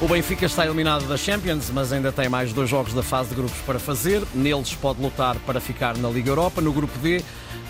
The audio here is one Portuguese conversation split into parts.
O Benfica está eliminado da Champions, mas ainda tem mais dois jogos da fase de grupos para fazer. Neles pode lutar para ficar na Liga Europa. No grupo D,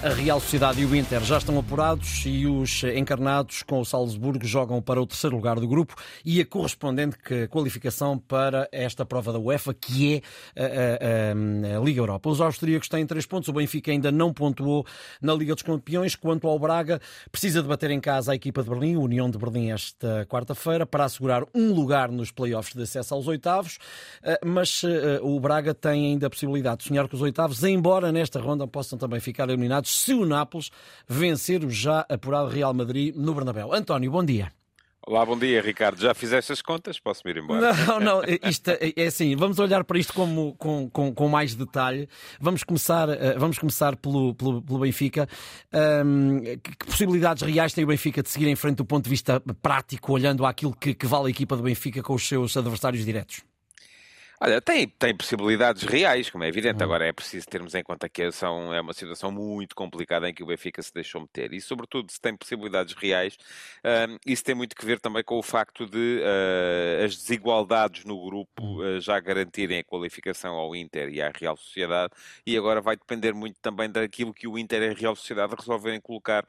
a Real Sociedade e o Inter já estão apurados e os encarnados com o Salzburgo jogam para o terceiro lugar do grupo e a correspondente qualificação para esta prova da UEFA, que é a, a, a, Liga Europa. Os austríacos têm três pontos, o Benfica ainda não pontuou na Liga dos Campeões. Quanto ao Braga, precisa de bater em casa a equipa de Berlim, a União de Berlim, esta quarta-feira, para assegurar um lugar nos playoffs de acesso aos oitavos. Eh, mas eh, o Braga tem ainda a possibilidade de sonhar com os oitavos, embora nesta ronda possam também ficar eliminados se o Nápoles vencer o já apurado Real Madrid no Bernabéu. António, bom dia. Olá, bom dia, Ricardo. Já fizeste as contas? Posso ir embora? Não, não, isto é, é assim, vamos olhar para isto como, com, com, com mais detalhe. Vamos começar, eh, vamos começar pelo, pelo, pelo Benfica. Um, que possibilidades reais tem o Benfica de seguir em frente do ponto de vista prático, olhando àquilo que, que vale a equipa do Benfica com os seus adversários diretos? Olha, tem, tem possibilidades reais, como é evidente. Hum. Agora é preciso termos em conta que são, é uma situação muito complicada em que o Benfica se deixou meter. E, sobretudo, se tem possibilidades reais, uh, isso tem muito que ver também com o facto de uh, as desigualdades no grupo uh, já garantirem a qualificação ao Inter e à Real Sociedade. E agora vai depender muito também daquilo que o Inter e a Real Sociedade resolverem colocar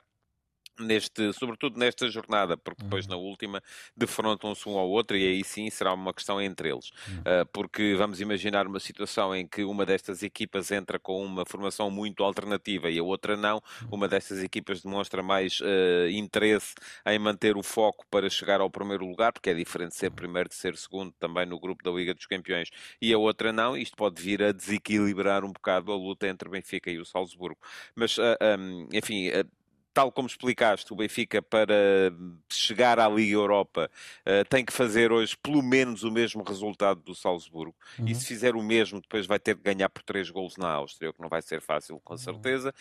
neste, sobretudo nesta jornada, porque depois uhum. na última defrontam-se um ao outro e aí sim será uma questão entre eles. Uhum. Uh, porque vamos imaginar uma situação em que uma destas equipas entra com uma formação muito alternativa e a outra não, uhum. uma destas equipas demonstra mais uh, interesse em manter o foco para chegar ao primeiro lugar, porque é diferente ser primeiro de ser segundo também no grupo da Liga dos Campeões, e a outra não, isto pode vir a desequilibrar um bocado a luta entre Benfica e o Salzburgo. Mas, uh, ah, um, enfim, tal como explicaste, o Benfica para chegar à Liga Europa uh, tem que fazer hoje pelo menos o mesmo resultado do Salzburgo. Uhum. E se fizer o mesmo, depois vai ter de ganhar por três golos na Áustria, o que não vai ser fácil, com uhum. certeza.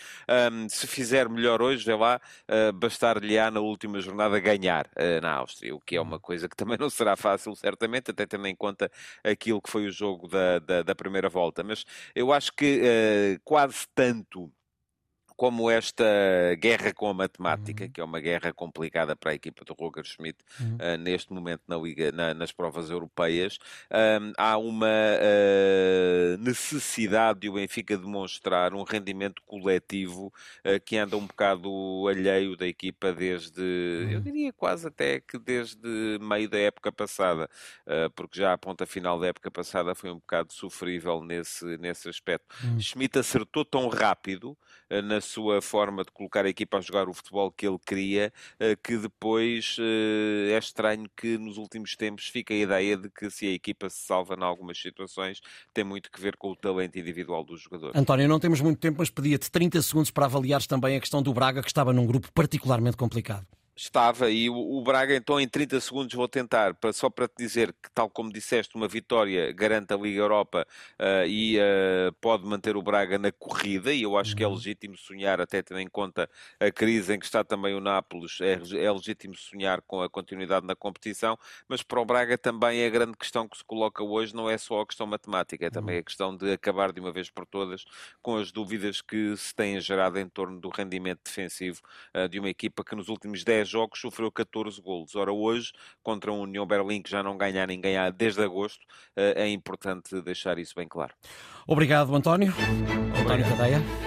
Um, se fizer melhor hoje, vê lá, uh, bastar-lhe-á na última jornada ganhar uh, na Áustria, o que é uma uhum. coisa que também não será fácil, certamente, até tendo em conta aquilo que foi o jogo da, da, da primeira volta. Mas eu acho que quase tanto como esta guerra com a matemática, uhum. que é uma guerra complicada para a equipa do Roger Schmidt uhum. uh, neste momento na Liga, na, nas provas europeias, um, há uma uh, necessidade de o Benfica demonstrar um rendimento coletivo uh, que anda um bocado alheio da equipa desde, uhum. eu diria quase até que desde meio da época passada, porque já a ponta final da época passada foi um bocado sofrível nesse, nesse aspecto. Uhum. Schmidt acertou tão rápido na sua forma de colocar a equipa a jogar o futebol que ele queria, eh, que depois eh, é estranho que nos últimos tempos fica a ideia de que se a equipa se salva em algumas situações, tem muito que ver com o talento individual do jogador. António, não temos muito tempo, mas pedia-te 30 segundos para avaliares também a questão do Braga, que estava num grupo particularmente complicado. Estava, e o, Braga, então, em 30 segundos vou tentar, para, só para te dizer que, tal como disseste, uma vitória garante a Liga Europa uh, e uh, pode manter o Braga na corrida, e eu acho que é uhum. legítimo sonhar, até tendo em conta a crise em que está também o Nápoles, é, é legítimo sonhar com a continuidade na competição, mas para o Braga também é a grande questão que se coloca hoje, não é só a questão matemática, é também uhum. a questão de acabar de uma vez por todas com as dúvidas que se têm gerado em torno do rendimento defensivo uh, de uma equipa que nos últimos 10 jogos sofreu 14 golos. Ora, hoje, contra o União Berlim, que já não ganha ninguém há desde agosto, eh, é importante deixar isso bem claro. Obrigado, António. Obrigado. António Tadeia.